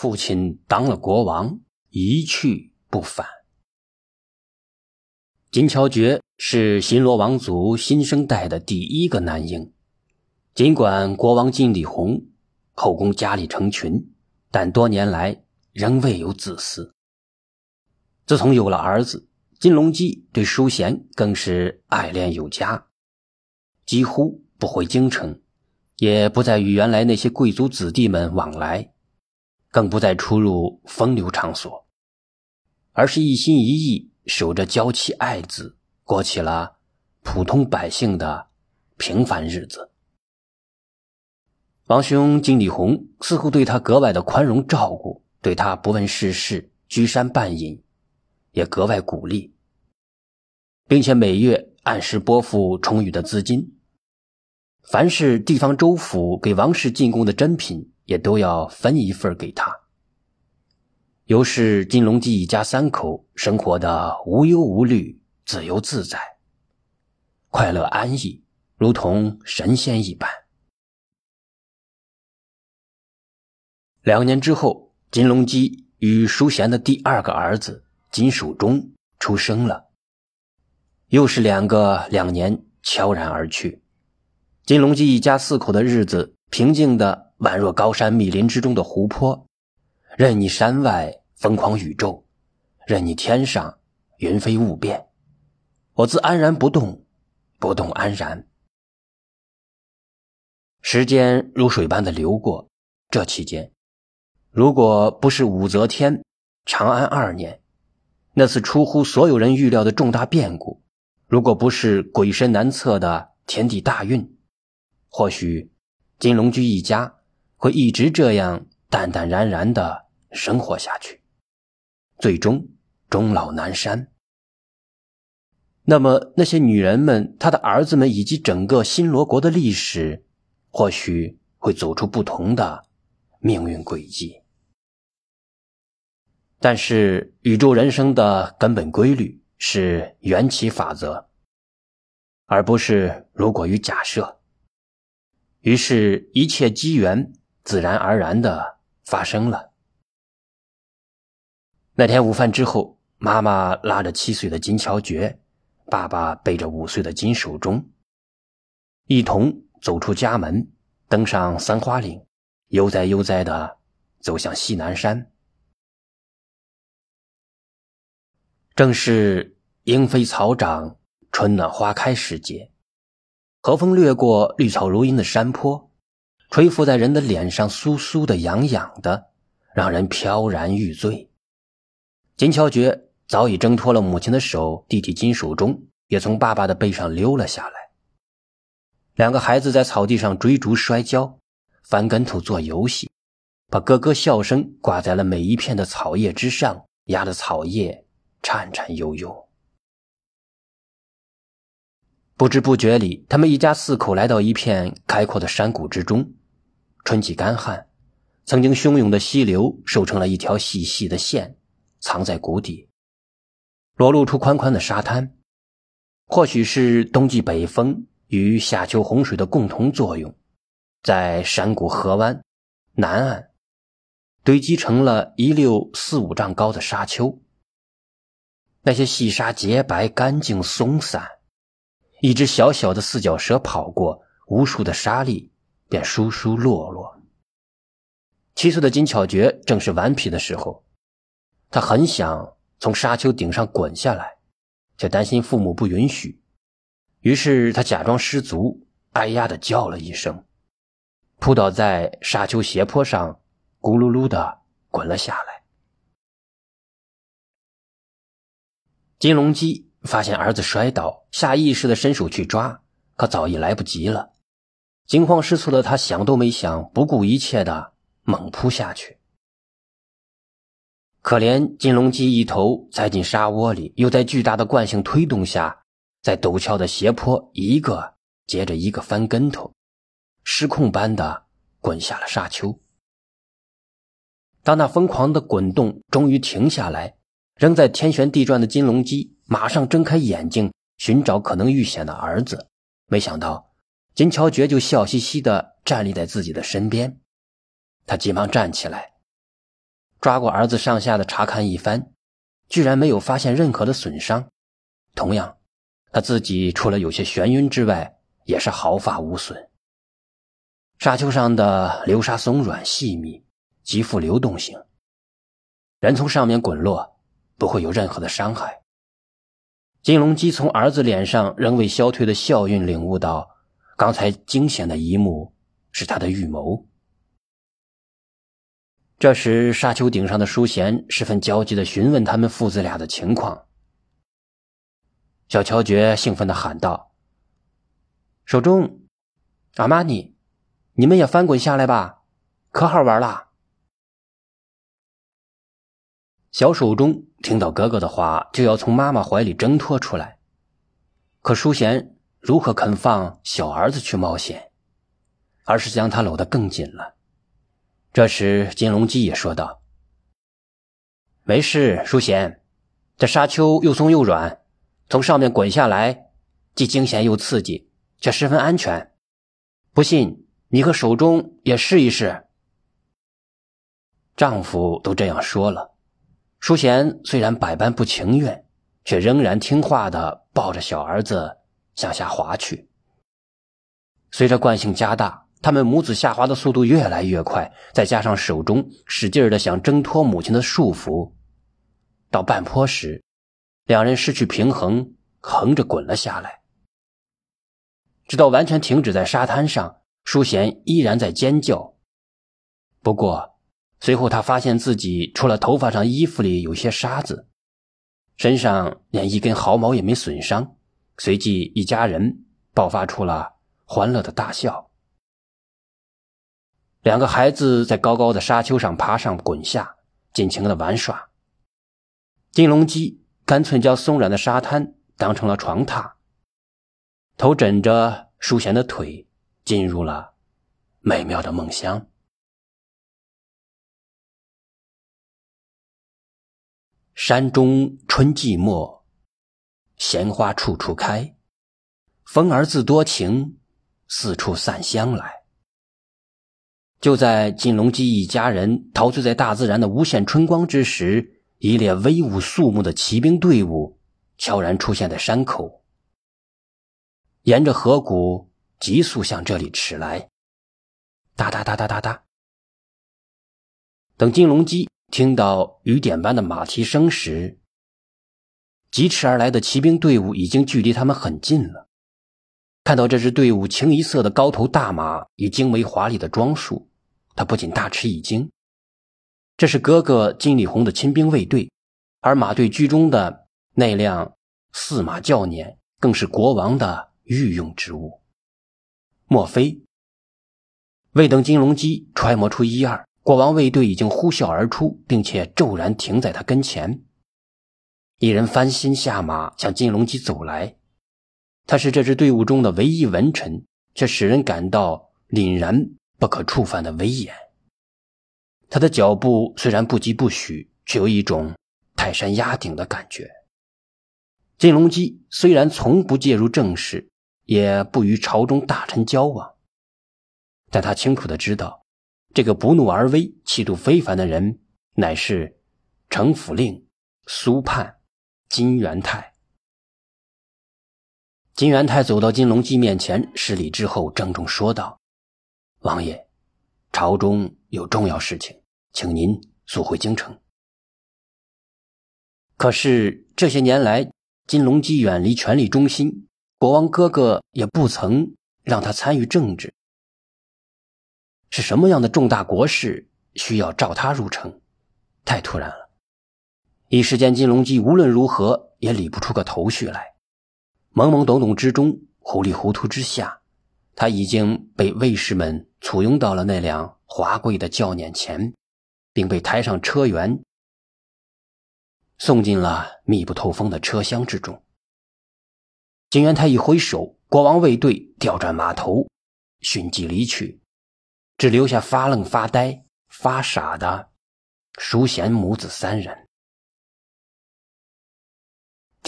父亲当了国王，一去不返。金乔觉是新罗王族新生代的第一个男婴。尽管国王金里红后宫佳丽成群，但多年来仍未有子嗣。自从有了儿子，金隆基对淑贤更是爱恋有加，几乎不回京城，也不再与原来那些贵族子弟们往来，更不再出入风流场所，而是一心一意守着娇妻爱子，过起了普通百姓的平凡日子。王兄金李红似乎对他格外的宽容照顾，对他不问世事、居山半隐，也格外鼓励，并且每月按时拨付充裕的资金。凡是地方州府给王室进贡的珍品，也都要分一份给他。由是金龙基一家三口生活的无忧无虑、自由自在、快乐安逸，如同神仙一般。两年之后，金隆基与淑贤的第二个儿子金守中出生了。又是两个两年悄然而去，金隆基一家四口的日子平静的宛若高山密林之中的湖泊，任你山外疯狂宇宙，任你天上云飞雾变，我自安然不动，不动安然。时间如水般的流过，这期间。如果不是武则天长安二年那次出乎所有人预料的重大变故，如果不是鬼神难测的天地大运，或许金龙居一家会一直这样淡淡然然的生活下去，最终终老南山。那么那些女人们、她的儿子们以及整个新罗国的历史，或许会走出不同的命运轨迹。但是，宇宙人生的根本规律是缘起法则，而不是如果与假设。于是，一切机缘自然而然的发生了。那天午饭之后，妈妈拉着七岁的金乔觉，爸爸背着五岁的金守中，一同走出家门，登上三花岭，悠哉悠哉的走向西南山。正是莺飞草长、春暖花开时节，和风掠过绿草如茵的山坡，吹拂在人的脸上，酥酥的、痒痒的，让人飘然欲醉。金乔觉早已挣脱了母亲的手，弟弟金守中也从爸爸的背上溜了下来。两个孩子在草地上追逐、摔跤、翻跟头做游戏，把咯咯笑声挂在了每一片的草叶之上，压得草叶。颤颤悠悠，不知不觉里，他们一家四口来到一片开阔的山谷之中。春季干旱，曾经汹涌的溪流瘦成了一条细细的线，藏在谷底，裸露出宽宽的沙滩。或许是冬季北风与夏秋洪水的共同作用，在山谷河湾南岸堆积成了一溜四五丈高的沙丘。那些细沙洁白、干净、松散，一只小小的四脚蛇跑过，无数的沙粒便疏疏落落。七岁的金巧觉正是顽皮的时候，他很想从沙丘顶上滚下来，却担心父母不允许，于是他假装失足，哎呀的叫了一声，扑倒在沙丘斜坡上，咕噜噜的滚了下来。金龙基发现儿子摔倒，下意识的伸手去抓，可早已来不及了。惊慌失措的他想都没想，不顾一切的猛扑下去。可怜金龙鸡一头栽进沙窝里，又在巨大的惯性推动下，在陡峭的斜坡一个接着一个翻跟头，失控般的滚下了沙丘。当那疯狂的滚动终于停下来。仍在天旋地转的金龙鸡马上睁开眼睛，寻找可能遇险的儿子。没想到，金乔觉就笑嘻嘻地站立在自己的身边。他急忙站起来，抓过儿子上下的查看一番，居然没有发现任何的损伤。同样，他自己除了有些眩晕之外，也是毫发无损。沙丘上的流沙松软细密，极富流动性，人从上面滚落不会有任何的伤害。金龙基从儿子脸上仍未消退的笑韵领悟到，刚才惊险的一幕是他的预谋。这时，沙丘顶上的淑贤十分焦急的询问他们父子俩的情况。小乔觉兴奋的喊道：“手中，阿玛尼，你们也翻滚下来吧，可好玩了。”小手中听到哥哥的话，就要从妈妈怀里挣脱出来，可淑贤如何肯放小儿子去冒险，而是将他搂得更紧了。这时，金龙基也说道：“没事，淑贤，这沙丘又松又软，从上面滚下来，既惊险又刺激，却十分安全。不信，你和手中也试一试。”丈夫都这样说了，淑贤虽然百般不情愿，却仍然听话的抱着小儿子向下滑去。随着惯性加大。他们母子下滑的速度越来越快，再加上手中使劲的想挣脱母亲的束缚，到半坡时，两人失去平衡，横着滚了下来。直到完全停止在沙滩上，淑贤依然在尖叫。不过，随后他发现自己除了头发上、衣服里有些沙子，身上连一根毫毛也没损伤。随即，一家人爆发出了欢乐的大笑。两个孩子在高高的沙丘上爬上滚下，尽情的玩耍。金龙基干脆将松软的沙滩当成了床榻，头枕着淑贤的腿，进入了美妙的梦乡。山中春寂寞，闲花处处开，风儿自多情，四处散香来。就在金龙基一家人陶醉在大自然的无限春光之时，一列威武肃穆的骑兵队伍悄然出现在山口，沿着河谷急速向这里驰来。哒哒哒哒哒哒。等金龙基听到雨点般的马蹄声时，疾驰而来的骑兵队伍已经距离他们很近了。看到这支队伍清一色的高头大马与精美华丽的装束，他不仅大吃一惊。这是哥哥金里红的亲兵卫队，而马队居中的那辆驷马轿辇更是国王的御用之物。莫非？未等金龙基揣摩出一二，国王卫队已经呼啸而出，并且骤然停在他跟前。一人翻身下马，向金龙基走来。他是这支队伍中的唯一文臣，却使人感到凛然不可触犯的威严。他的脚步虽然不疾不徐，却有一种泰山压顶的感觉。金龙基虽然从不介入政事，也不与朝中大臣交往，但他清楚的知道，这个不怒而威、气度非凡的人，乃是城府令苏盼金元泰。金元泰走到金龙基面前，施礼之后，郑重说道：“王爷，朝中有重要事情，请您速回京城。”可是这些年来，金龙基远离权力中心，国王哥哥也不曾让他参与政治。是什么样的重大国事需要召他入城？太突然了，一时间，金龙姬无论如何也理不出个头绪来。懵懵懂懂之中，糊里糊涂之下，他已经被卫士们簇拥到了那辆华贵的轿辇前，并被抬上车辕，送进了密不透风的车厢之中。金元泰一挥手，国王卫队调转马头，迅即离去，只留下发愣、发呆、发傻的淑贤母子三人。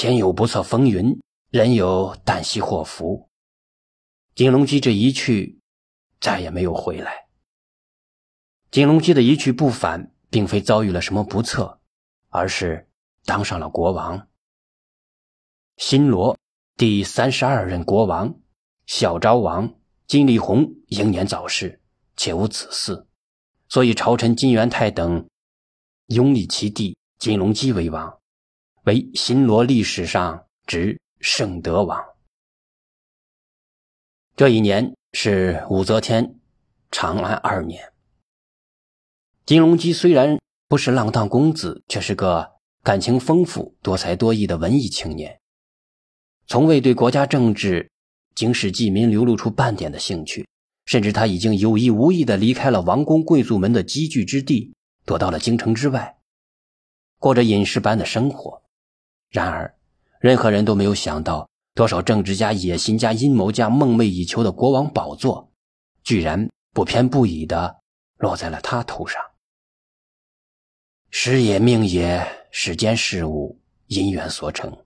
天有不测风云。人有旦夕祸福，金龙基这一去，再也没有回来。金龙基的一去不返，并非遭遇了什么不测，而是当上了国王。新罗第三十二任国王小昭王金立弘英年早逝，且无子嗣，所以朝臣金元泰等拥立其弟金隆基为王，为新罗历史上之圣德王。这一年是武则天长安二年。金隆基虽然不是浪荡公子，却是个感情丰富、多才多艺的文艺青年，从未对国家政治、经史济民流露出半点的兴趣，甚至他已经有意无意地离开了王公贵族们的积聚之地，躲到了京城之外，过着隐士般的生活。然而，任何人都没有想到，多少政治家、野心家、阴谋家梦寐以求的国王宝座，居然不偏不倚地落在了他头上。时也命也，世间事物因缘所成，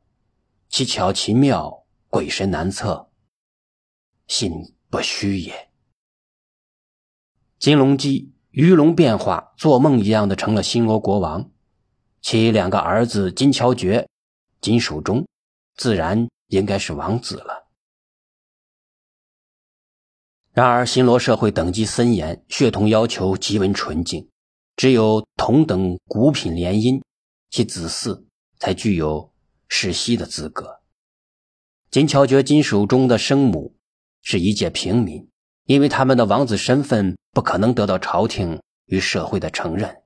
其巧其妙，鬼神难测，信不虚也。金龙基鱼龙变化，做梦一样的成了新罗国王，其两个儿子金乔觉、金守中，自然应该是王子了。然而，新罗社会等级森严，血统要求极为纯净。只有同等古品联姻，其子嗣才具有世袭的资格。金乔觉、金守中的生母是一介平民，因为他们的王子身份不可能得到朝廷与社会的承认，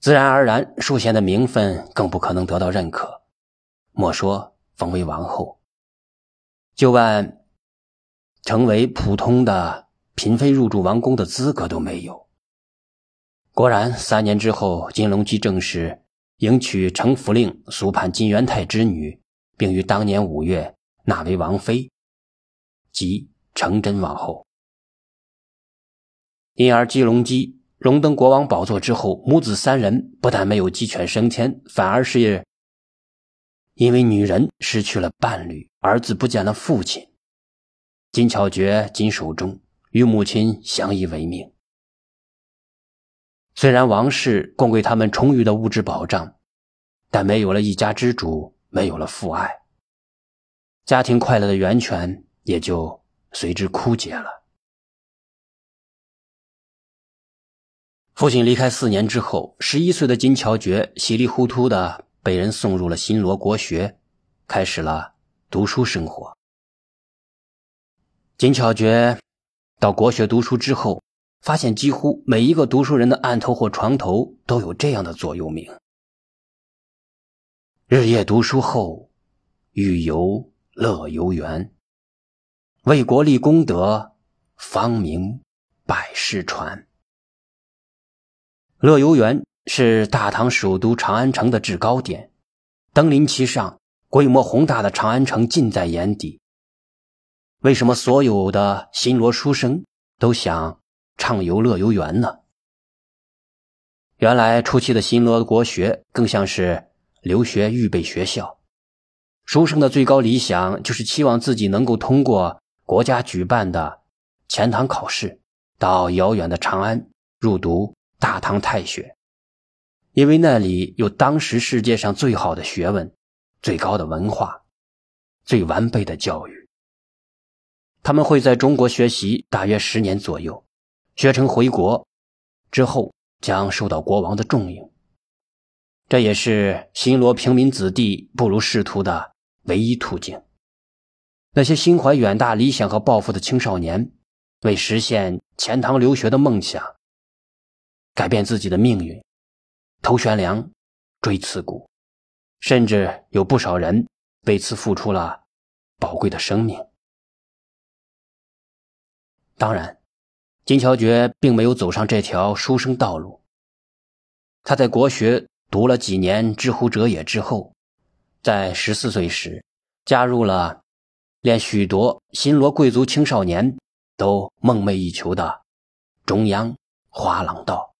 自然而然，淑贤的名分更不可能得到认可。莫说封为王后，就按成为普通的嫔妃入住王宫的资格都没有。果然，三年之后，金隆基正式迎娶成福令苏判金元泰之女，并于当年五月纳为王妃，即成真王后。因而，金隆基荣登国王宝座之后，母子三人不但没有鸡犬升天，反而是因为女人失去了伴侣，儿子不见了父亲，金巧觉、金守中与母亲相依为命。虽然王室供给他们充裕的物质保障，但没有了一家之主，没有了父爱，家庭快乐的源泉也就随之枯竭了。父亲离开四年之后，十一岁的金巧觉稀里糊涂的被人送入了新罗国学，开始了读书生活。金巧觉到国学读书之后。发现几乎每一个读书人的案头或床头都有这样的座右铭：“日夜读书后，欲游乐游园。为国立功德，方名百世传。”乐游园是大唐首都长安城的制高点，登临其上，规模宏大的长安城近在眼底。为什么所有的新罗书生都想？畅游乐游园呢？原来初期的新罗国学更像是留学预备学校，书生的最高理想就是期望自己能够通过国家举办的钱塘考试，到遥远的长安入读大唐太学，因为那里有当时世界上最好的学问、最高的文化、最完备的教育。他们会在中国学习大约十年左右。学成回国之后，将受到国王的重用。这也是新罗平民子弟步入仕途的唯一途径。那些心怀远大理想和抱负的青少年，为实现钱塘留学的梦想，改变自己的命运，头悬梁，锥刺股，甚至有不少人为此付出了宝贵的生命。当然。金乔觉并没有走上这条书生道路。他在国学读了几年“知乎者也”之后，在十四岁时加入了连许多新罗贵族青少年都梦寐以求的中央花廊道。